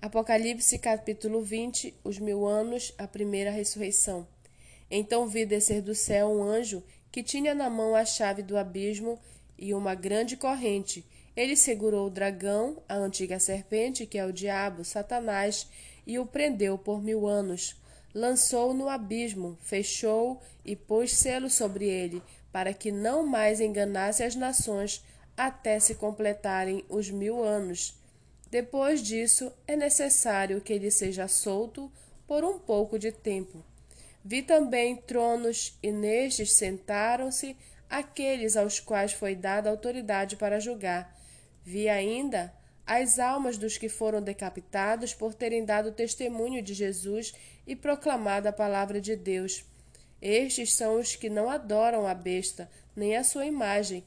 Apocalipse capítulo 20 Os mil anos, a primeira ressurreição. Então vi descer do céu um anjo que tinha na mão a chave do abismo e uma grande corrente. Ele segurou o dragão, a antiga serpente, que é o diabo, Satanás, e o prendeu por mil anos. Lançou-o no abismo, fechou e pôs selo sobre ele, para que não mais enganasse as nações até se completarem os mil anos. Depois disso, é necessário que ele seja solto por um pouco de tempo. Vi também tronos, e nestes sentaram-se aqueles aos quais foi dada autoridade para julgar. Vi ainda as almas dos que foram decapitados por terem dado testemunho de Jesus e proclamado a palavra de Deus. Estes são os que não adoram a besta, nem a sua imagem,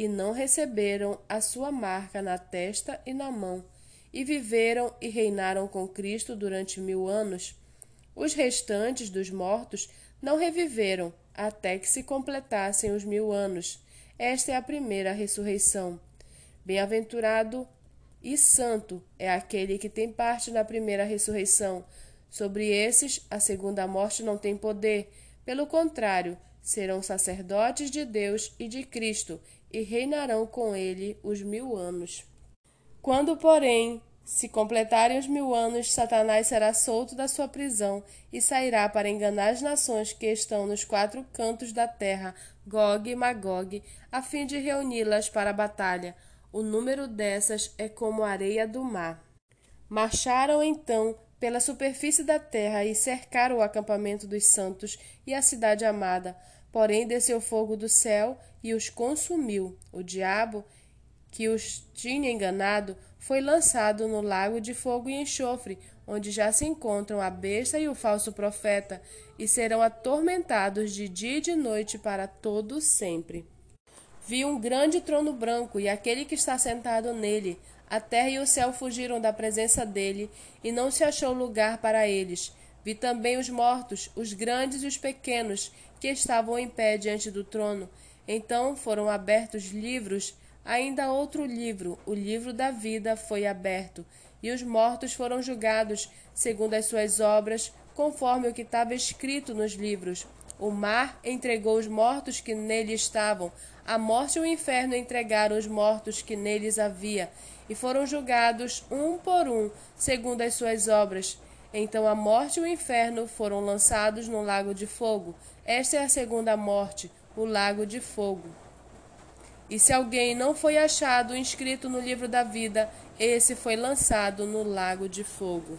e não receberam a sua marca na testa e na mão, e viveram e reinaram com Cristo durante mil anos. Os restantes dos mortos não reviveram até que se completassem os mil anos. Esta é a primeira ressurreição. Bem-aventurado e santo é aquele que tem parte na primeira ressurreição. Sobre esses, a segunda morte não tem poder. Pelo contrário, serão sacerdotes de Deus e de Cristo e reinarão com ele os mil anos. Quando, porém, se completarem os mil anos, Satanás será solto da sua prisão e sairá para enganar as nações que estão nos quatro cantos da terra, Gog e Magog, a fim de reuni-las para a batalha. O número dessas é como a areia do mar. Marcharam então pela superfície da terra e cercaram o acampamento dos santos e a cidade amada. Porém, desceu fogo do céu e os consumiu. O diabo, que os tinha enganado, foi lançado no lago de fogo e enxofre, onde já se encontram a besta e o falso profeta, e serão atormentados de dia e de noite para todo sempre. Vi um grande trono branco e aquele que está sentado nele. A terra e o céu fugiram da presença dele, e não se achou lugar para eles. Vi também os mortos, os grandes e os pequenos, que estavam em pé diante do trono. Então foram abertos livros, ainda outro livro, o livro da vida, foi aberto, e os mortos foram julgados, segundo as suas obras, conforme o que estava escrito nos livros. O mar entregou os mortos que nele estavam, a morte e o inferno entregaram os mortos que neles havia, e foram julgados um por um, segundo as suas obras. Então a morte e o inferno foram lançados no lago de fogo. Esta é a segunda morte, o lago de fogo. E se alguém não foi achado inscrito no livro da vida, esse foi lançado no lago de fogo.